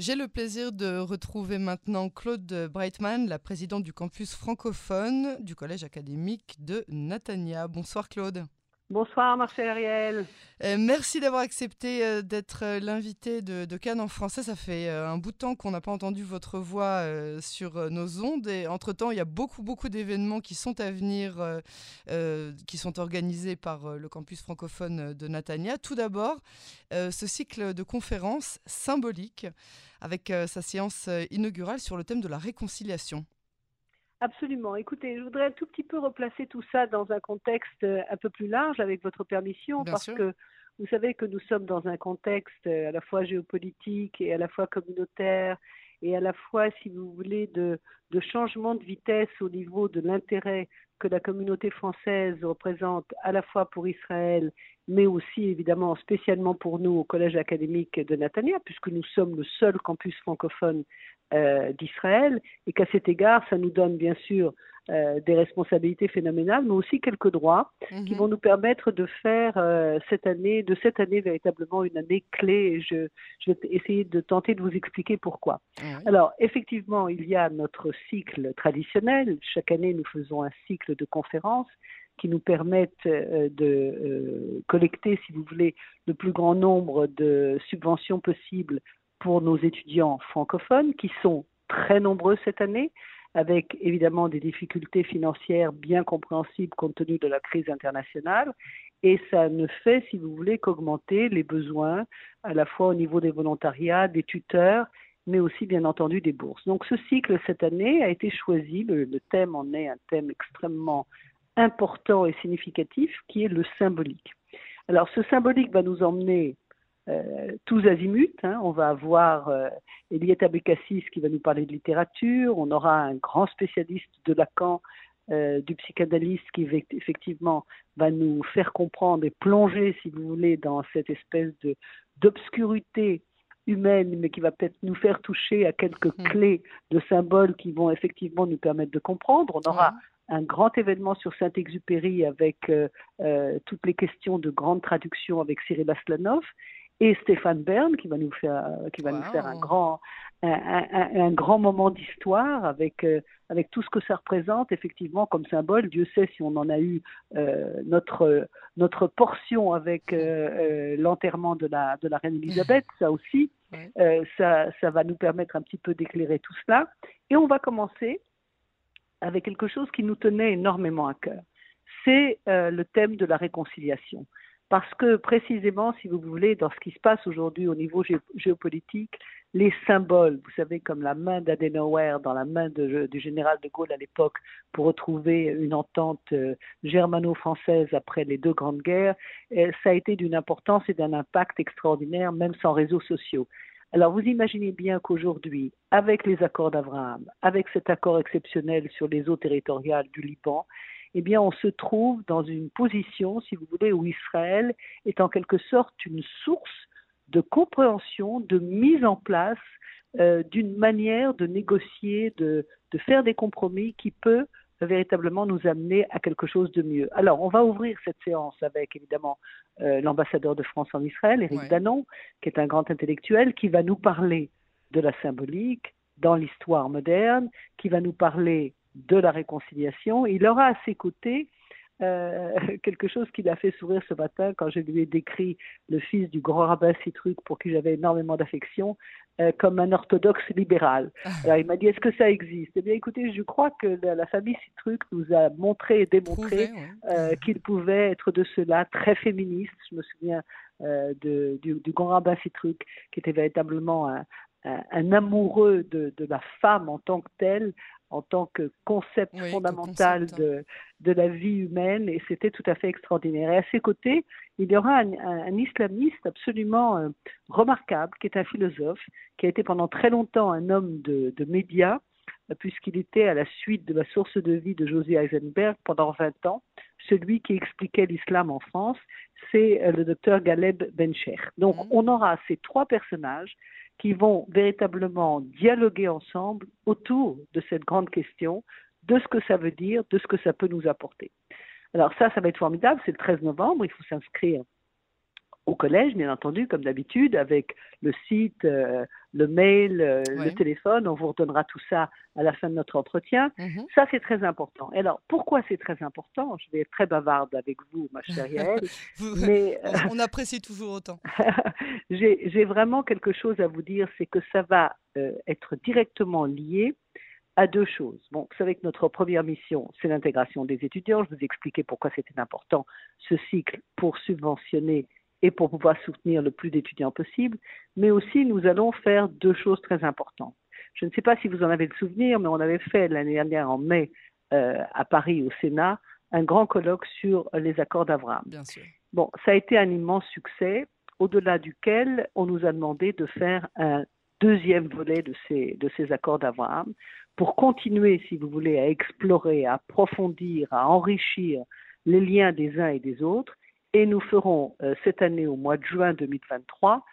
J'ai le plaisir de retrouver maintenant Claude Breitman, la présidente du campus francophone du collège académique de Natania. Bonsoir Claude. Bonsoir Marcel Ariel. Euh, merci d'avoir accepté euh, d'être euh, l'invité de, Cannes en français. Ça fait un bout de temps qu'on n'a pas entendu votre voix sur nos ondes. Et entre-temps, il y a beaucoup, beaucoup d'événements qui sont à venir, qui sont organisés par le campus francophone de Natania. Tout d'abord, ce cycle de conférences symboliques avec sa séance inaugurale sur le thème de la réconciliation. Absolument. Écoutez, je voudrais un tout petit peu replacer tout ça dans un contexte euh, un peu plus large, avec votre permission, parce que vous savez que nous sommes dans un contexte euh, à la fois géopolitique et à la fois communautaire et à la fois, si vous voulez, de, changement de vitesse au niveau de l'intérêt que la communauté française représente à la fois pour Israël, mais aussi évidemment spécialement pour nous au Collège académique de Natania, puisque nous sommes le seul campus francophone euh, d'Israël, et qu'à cet égard, ça nous donne bien sûr euh, des responsabilités phénoménales, mais aussi quelques droits qui mhm. vont nous permettre de faire euh, cette année, de cette année véritablement une année clé. Et je, je, vais essayer de tenter de vous expliquer pourquoi. Alors, effectivement, il y a notre cycle traditionnel. Chaque année, nous faisons un cycle de conférences qui nous permettent de collecter, si vous voulez, le plus grand nombre de subventions possibles pour nos étudiants francophones qui sont très nombreux cette année, avec évidemment des difficultés financières bien compréhensibles compte tenu de la crise internationale. Et ça ne fait, si vous voulez, qu'augmenter les besoins à la fois au niveau des volontariats, des tuteurs, mais aussi bien entendu des bourses. Donc ce cycle cette année a été choisi, le, thème en est un thème extrêmement important et significatif qui est le symbolique. Alors ce symbolique va nous emmener euh, tous azimuts. Hein. On va avoir euh, Eliette Abécassis qui va nous parler de littérature. On aura un grand spécialiste de Lacan, euh, du psychanalyste, qui effectivement va nous faire comprendre et plonger, si vous voulez, dans cette espèce de d'obscurité humaine, mais qui va peut-être nous faire toucher à quelques mmh. clés de symboles qui vont effectivement nous permettre de comprendre. On aura un grand événement sur Saint-Exupéry avec toutes les questions de grande traduction avec Cyril Aslanov et Stéphane Bern qui va nous faire qui va nous faire un grand un, un, grand moment d'histoire avec euh, avec tout ce que ça représente effectivement comme symbole. Dieu sait si on en a eu euh, notre notre portion avec euh, l'enterrement de la de la reine Elisabeth, ça aussi, ça ça va nous permettre un petit peu d'éclairer tout cela. Et on va commencer avec quelque chose qui nous tenait énormément à cœur. C'est le thème de la réconciliation parce que précisément, si vous voulez, dans ce qui se passe aujourd'hui au niveau géopolitique, les symboles, vous savez, comme la main d'Adenauer dans la main du général de Gaulle à l'époque pour retrouver une entente euh, germano-française après les deux grandes guerres, euh, ça a été d'une importance et d'un impact extraordinaire, même sans réseaux sociaux. Alors vous imaginez bien qu'aujourd'hui, avec les accords d'Abraham, avec cet accord exceptionnel sur les eaux territoriales du Liban, eh bien, on se trouve dans une position, si vous voulez, où Israël est en quelque sorte une source de compréhension, de mise en place euh, d'une manière de négocier, de, faire des compromis qui peut véritablement nous amener à quelque chose de mieux. Alors, on va ouvrir cette séance avec évidemment euh, l'ambassadeur de France en Israël, Éric Danon, qui est un grand intellectuel, qui va nous parler de la symbolique dans l'histoire moderne, qui va nous parler de la réconciliation. Il aura à ses côtés euh, quelque chose qui l'a fait sourire ce matin quand je lui ai décrit le fils du grand rabbin Citruc pour qui j'avais énormément d'affection euh, comme un orthodoxe libéral. Ah. Alors il m'a dit est-ce que ça existe? Eh bien écoutez, je crois que la, famille Citruc nous a montré et démontré euh, qu'il pouvait être de cela très féministe. Je me souviens de, du, grand rabbin Citruc qui était véritablement un, un, amoureux de, de, la femme en tant que telle, en tant que concept fondamental hein. de, de, la vie humaine, et c'était tout à fait extraordinaire. Et à ses côtés, il y aura un, islamiste absolument euh, remarquable, qui est un philosophe, qui a été pendant très longtemps un homme de, de médias, puisqu'il était à la suite de la source de vie de José Eisenberg pendant 20 ans, celui qui expliquait l'islam en France, c'est euh, le docteur Galeb Bencher. Donc mmh. on aura ces trois personnages qui vont véritablement dialoguer ensemble autour de cette grande question, de ce que ça veut dire, de ce que ça peut nous apporter. Alors ça, ça va être formidable, c'est le 13 novembre, il faut s'inscrire au collège, bien entendu, comme d'habitude, avec le site, euh, le mail, euh, le téléphone. On vous redonnera tout ça à la fin de notre entretien. Mhm. Ça, c'est très important. Et alors, pourquoi c'est très important? Je vais être très bavarde avec vous, ma chère Yael. mais, on, apprécie toujours autant. J'ai vraiment quelque chose à vous dire, c'est que ça va être directement lié à deux choses. Bon, vous savez que notre première mission, c'est l'intégration des étudiants. Je vous ai expliqué pourquoi c'était important ce cycle pour subventionner et pour pouvoir soutenir le plus d'étudiants possible. Mais aussi, nous allons faire deux choses très importantes. Je ne sais pas si vous en avez le souvenir, mais on avait fait l'année dernière, en mai, euh, à Paris, au Sénat, un grand colloque sur les accords sûr. Bon, ça a été un immense succès, au-delà duquel on nous a demandé de faire un deuxième volet de ces, de ces accords d'Abraham pour continuer, si vous voulez, à explorer, à approfondir, à enrichir les liens des uns et des autres. Et nous ferons euh, cette année, au mois de juin 2023,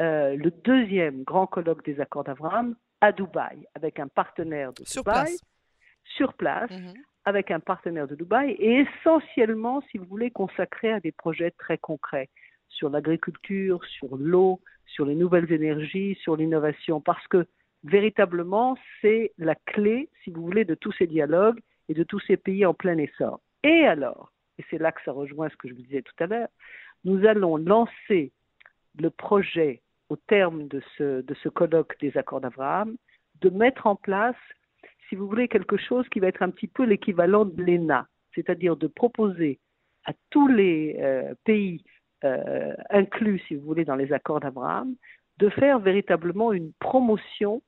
euh, le deuxième grand colloque des accords d'Abraham à Dubaï, avec un partenaire de sur Dubaï, place. sur place, mhm. avec un partenaire de Dubaï, et essentiellement, si vous voulez, consacré à des projets très concrets sur l'agriculture, sur l'eau, sur les nouvelles énergies, sur l'innovation, parce que véritablement, c'est la clé, si vous voulez, de tous ces dialogues et de tous ces pays en plein essor. Et alors, et c'est là que ça rejoint ce que je vous disais tout à l'heure, nous allons lancer le projet au terme de ce, colloque des accords d'Abraham, de mettre en place, si vous voulez, quelque chose qui va être un petit peu l'équivalent de l'ENA, c'est-à-dire de proposer à tous les euh, pays euh, inclus, si vous voulez, dans les accords d'Abraham, de faire véritablement une promotion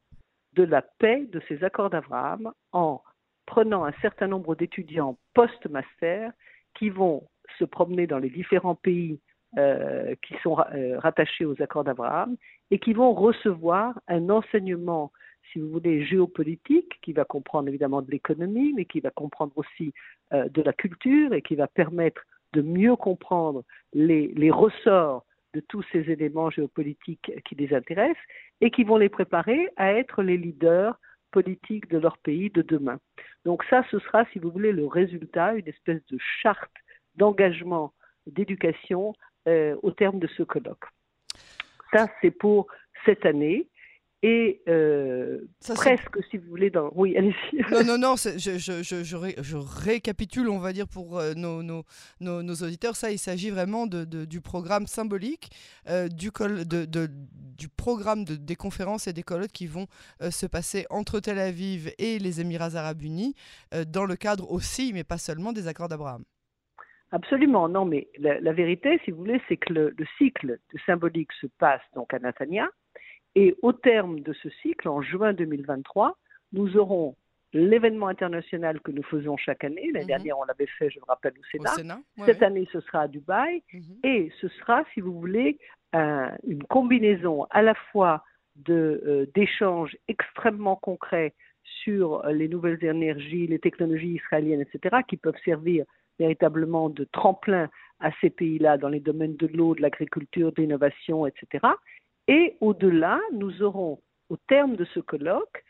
de la paix de ces accords d'Abraham en prenant un certain nombre d'étudiants post-master qui vont se promener dans les différents pays euh, qui sont euh, rattachés aux accords d'Abraham et qui vont recevoir un enseignement, si vous voulez, géopolitique, qui va comprendre évidemment de l'économie, mais qui va comprendre aussi euh, de la culture et qui va permettre de mieux comprendre les, les ressorts de tous ces éléments géopolitiques qui les intéressent et qui vont les préparer à être les leaders politiques de leur pays de demain. Donc ça, ce sera, si vous voulez, le résultat, une espèce de charte d'engagement d'éducation euh, au terme de ce colloque. Ça, c'est pour cette année et euh, presque, si vous voulez, dans... Oui, allez-y. Non, non, non, je, je, je, je, récapitule, on va dire, pour euh, nos, nos, nos, auditeurs. Ça, il s'agit vraiment de, du programme symbolique, euh, du, col, de, de, du programme de, des conférences et des colloques qui vont se passer entre Tel Aviv et les Émirats arabes unis, dans le cadre aussi, mais pas seulement, des accords d'Abraham. Absolument, non, mais la, la, vérité, si vous voulez, c'est que le, le, cycle de symbolique se passe donc à Natania, et au terme de ce cycle, en juin 2023, nous aurons l'événement international que nous faisons chaque année. L'année mhm. dernière, on l'avait fait, je me rappelle, au Sénat. Cette année, ce sera à Dubaï. Mhm. Et ce sera, si vous voulez, une combinaison à la fois euh, d'échanges extrêmement concrets sur les nouvelles énergies, les technologies israéliennes, etc., qui peuvent servir véritablement de tremplin à ces pays-là dans les domaines de l'eau, de l'agriculture, de l'innovation, etc. Et au-delà, nous aurons, au terme de ce colloque,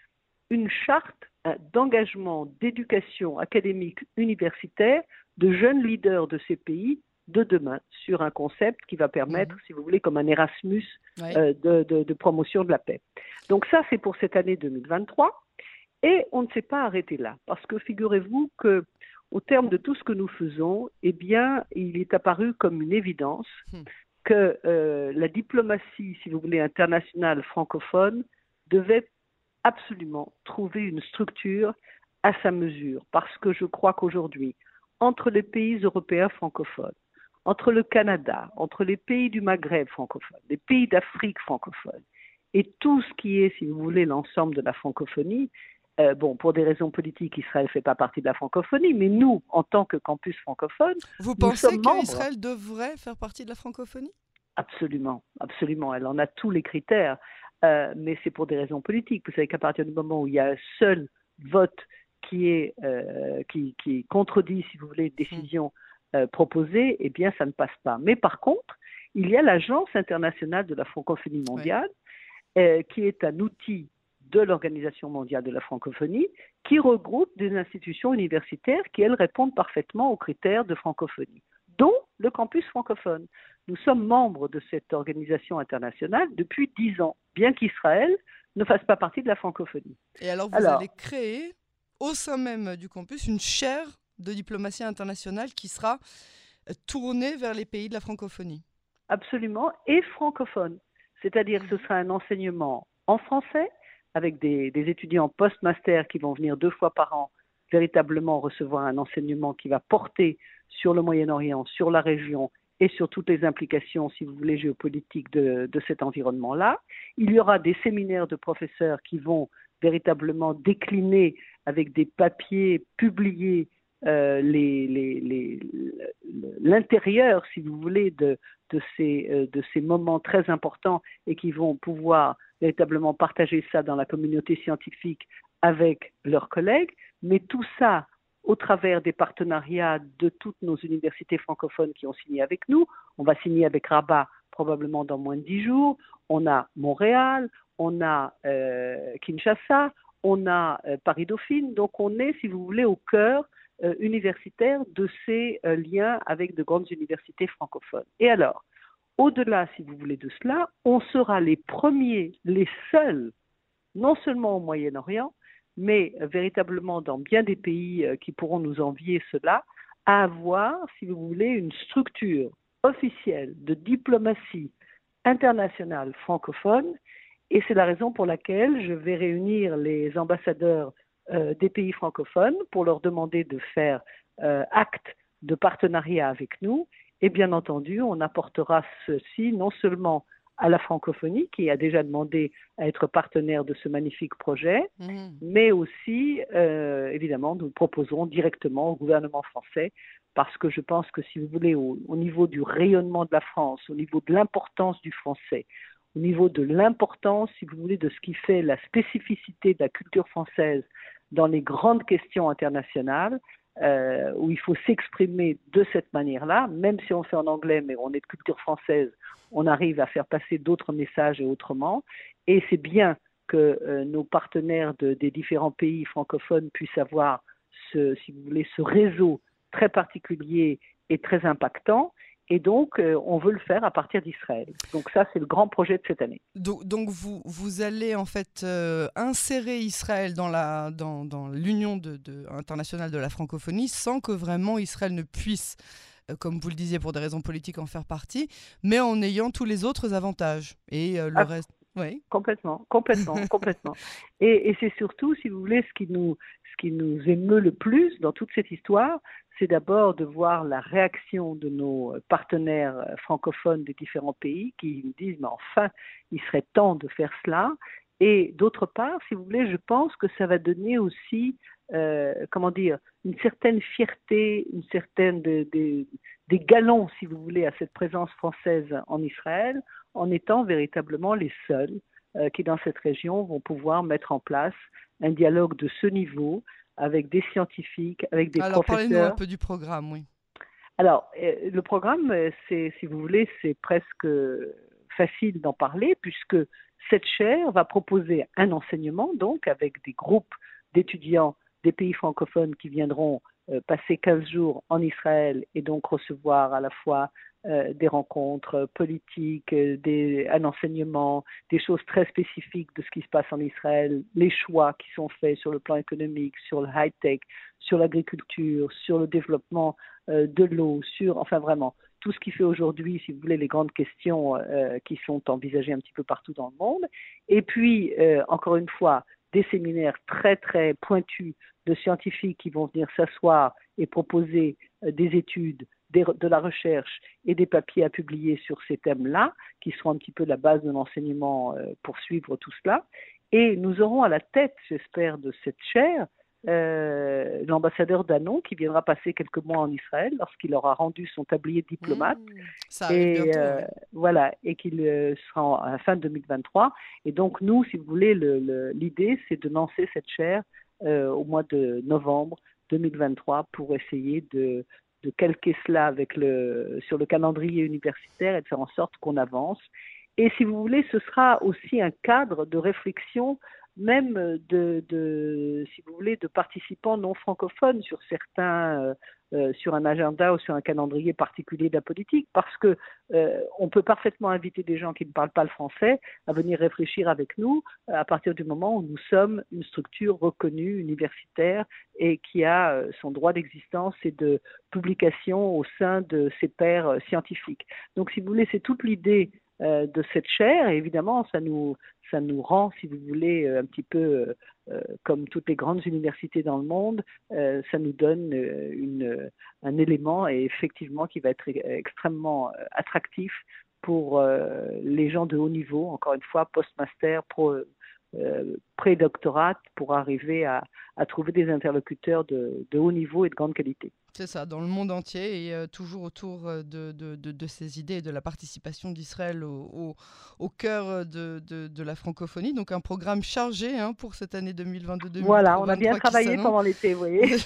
une charte d'engagement d'éducation académique universitaire de jeunes leaders de ces pays de demain sur un concept qui va permettre, mhm. si vous voulez, comme un Erasmus euh, de, promotion de la paix. Donc ça, c'est pour cette année 2023. Et on ne s'est pas arrêté là, parce que figurez-vous que au terme de tout ce que nous faisons, eh bien, il est apparu comme une évidence hmm que euh, la diplomatie, si vous voulez, internationale francophone devait absolument trouver une structure à sa mesure, parce que je crois qu'aujourd'hui, entre les pays européens francophones, entre le Canada, entre les pays du Maghreb francophone, les pays d'Afrique francophone, et tout ce qui est, si vous voulez, l'ensemble de la francophonie, euh, bon, pour des raisons politiques, Israël ne fait pas partie de la francophonie, mais nous, en tant que campus francophone, vous pensez qu'Israël devrait faire partie de la francophonie? Absolument, absolument. Elle en a tous les critères, euh, mais c'est pour des raisons politiques. Vous savez qu'à partir du moment où il y a un seul vote qui est euh, qui, qui, contredit, si vous voulez, une décision proposée, eh bien, ça ne passe pas. Mais par contre, il y a l'Agence internationale de la francophonie mondiale, qui est un outil de l'Organisation mondiale de la francophonie, qui regroupe des institutions universitaires qui, elles, répondent parfaitement aux critères de francophonie, dont le campus francophone. Nous sommes membres de cette organisation internationale depuis dix ans, bien qu'Israël ne fasse pas partie de la francophonie. Et alors, vous allez créer au sein même du campus une chaire de diplomatie internationale qui sera tournée vers les pays de la francophonie. Absolument, et francophone. C'est-à-dire que ce sera un enseignement en français, avec des, étudiants post-master qui vont venir deux fois par an véritablement recevoir un enseignement qui va porter sur le Moyen-Orient, sur la région et sur toutes les implications, si vous voulez, géopolitiques de, cet environnement-là. Il y aura des séminaires de professeurs qui vont véritablement décliner avec des papiers publiés euh, l'intérieur, si vous voulez, euh, de ces moments très importants et qui vont pouvoir véritablement partager ça dans la communauté scientifique avec leurs collègues, mais tout ça au travers des partenariats de toutes nos universités francophones qui ont signé avec nous. On va signer avec Rabat probablement dans moins de dix jours. On a Montréal, on a euh, Kinshasa, on a euh, Paris-Dauphine. Donc on est, si vous voulez, au cœur euh, universitaire de ces liens avec de grandes universités francophones. Et alors, au-delà, si vous voulez, de cela, on sera les premiers, les seuls, non seulement au Moyen-Orient, mais véritablement dans bien des pays euh, qui pourront nous envier cela, à avoir, si vous voulez, une structure officielle de diplomatie internationale francophone. Et c'est la raison pour laquelle je vais réunir les ambassadeurs euh, des pays francophones pour leur demander de faire euh, acte de partenariat avec nous et bien entendu, on apportera ceci non seulement à la francophonie, qui a déjà demandé à être partenaire de ce magnifique projet, mmh. mais aussi, euh, évidemment, nous proposerons directement au gouvernement français, parce que je pense que, si vous voulez, au, niveau du rayonnement de la France, au niveau de l'importance du français, au niveau de l'importance, si vous voulez, de ce qui fait la spécificité de la culture française dans les grandes questions internationales, euh, où il faut s'exprimer de cette manière-là, même si on fait en anglais, mais on est de culture française, on arrive à faire passer d'autres messages et autrement. Et c'est bien que euh, nos partenaires des différents pays francophones puissent avoir, si vous voulez, ce réseau très particulier et très impactant. Et donc, euh, on veut le faire à partir d'Israël. Donc ça, c'est le grand projet de cette année. Donc, vous, vous allez en fait euh, insérer Israël dans, la, dans, dans l'Union de, internationale de la francophonie sans que vraiment Israël ne puisse, euh, comme vous le disiez, pour des raisons politiques, en faire partie, mais en ayant tous les autres avantages. Et le ah, reste... Oui. Complètement, complètement, complètement. Et, et c'est surtout, si vous voulez, ce qui, nous, qui nous émeut le plus dans toute cette histoire, c'est d'abord de voir la réaction de nos partenaires francophones des différents pays qui nous disent mais enfin, il serait temps de faire cela. Et d'autre part, si vous voulez, je pense que ça va donner aussi, euh, comment dire, une certaine fierté, une certaine des galons, si vous voulez, à cette présence française en Israël, en étant véritablement les seuls qui, dans cette région, vont pouvoir mettre en place un dialogue de ce niveau avec des scientifiques, avec des Alors, professeurs. parlez-nous un peu du programme, oui. Alors, euh, le programme, euh, c'est, si vous voulez, c'est presque facile d'en parler puisque cette chaire va proposer un enseignement, donc avec des groupes d'étudiants des pays francophones qui viendront euh, passer 15 jours en Israël et donc recevoir à la fois euh, des rencontres politiques, euh, des, un enseignement, des choses très spécifiques de ce qui se passe en Israël, les choix qui sont faits sur le plan économique, sur le high-tech, sur l'agriculture, sur le développement euh, de l'eau, sur, enfin vraiment, tout ce qui fait aujourd'hui, si vous voulez, les grandes questions qui sont envisagées un petit peu partout dans le monde. Et puis, encore une fois, des séminaires très, très pointus de scientifiques qui vont venir s'asseoir et proposer des études de la recherche et des papiers à publier sur ces thèmes-là, qui seront un petit peu la base de l'enseignement euh, pour suivre tout cela. Et nous aurons à la tête, j'espère, de cette chaire euh, l'ambassadeur Danon qui viendra passer quelques mois en Israël lorsqu'il aura rendu son tablier diplomate. Mmh, ça et euh, voilà, et qu'il sera à la fin 2023. Et donc nous, si vous voulez, l'idée c'est de lancer cette chaire au mois de novembre 2023 pour essayer de de calquer cela avec le, sur le calendrier universitaire et de faire en sorte qu'on avance. Et si vous voulez, ce sera aussi un cadre de réflexion même de, si vous voulez, de participants non francophones sur certains euh, sur un agenda ou sur un calendrier particulier de la politique, parce que euh, on peut parfaitement inviter des gens qui ne parlent pas le français à venir réfléchir avec nous à partir du moment où nous sommes une structure reconnue universitaire et qui a euh, son droit d'existence et de publication au sein de ses pairs scientifiques. Donc, si vous voulez, c'est toute l'idée de cette chaire. Et évidemment, ça nous, ça nous rend, si vous voulez, euh, un petit peu euh, euh, comme toutes les grandes universités dans le monde, ça nous donne un élément et effectivement qui va être extrêmement attractif pour les gens de haut niveau, encore une fois, post-master, pré-doctorat, pour arriver à, trouver des interlocuteurs de haut niveau et de grande qualité. C'est ça, dans le monde entier et euh, toujours autour euh, de, de, de, ces idées et de la participation d'Israël au, au, cœur euh, de, la francophonie. Donc un programme chargé hein, pour cette année 2022 Voilà, on a bien travaillé pendant l'été, vous voyez.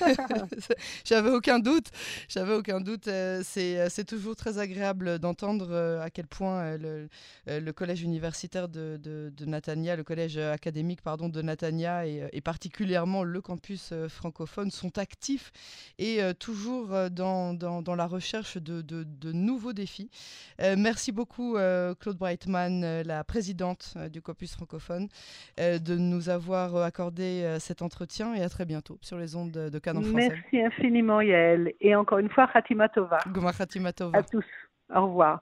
j'avais aucun doute, j'avais aucun doute. C'est toujours très agréable d'entendre à quel point le, le, collège universitaire de, de, Natania, le collège académique pardon, de Natania et, et particulièrement le campus francophone sont actifs et toujours toujours euh, dans, dans, dans la recherche de, de, de nouveaux défis. Euh, merci beaucoup, euh, Claude Breitman, la présidente du Copus francophone, de nous avoir accordé cet entretien et à très bientôt sur les ondes de Cannes français. Merci infiniment, Yael. Et encore une fois, Khatima Tova. Goma Khatima Tova. À tous. Au revoir.